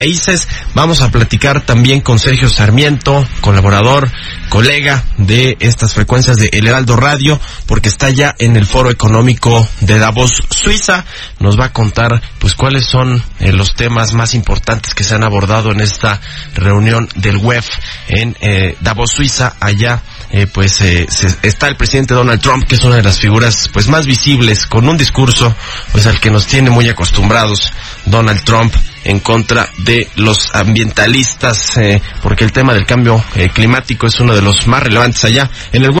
Países. Vamos a platicar también con Sergio Sarmiento, colaborador, colega de estas frecuencias de El Heraldo Radio, porque está ya en el Foro Económico de Davos, Suiza. Nos va a contar, pues, cuáles son eh, los temas más importantes que se han abordado en esta reunión del WEF en eh, Davos, Suiza, allá. Eh, pues eh, se, está el presidente Donald Trump, que es una de las figuras pues más visibles, con un discurso pues al que nos tiene muy acostumbrados Donald Trump en contra de los ambientalistas, eh, porque el tema del cambio eh, climático es uno de los más relevantes allá. En el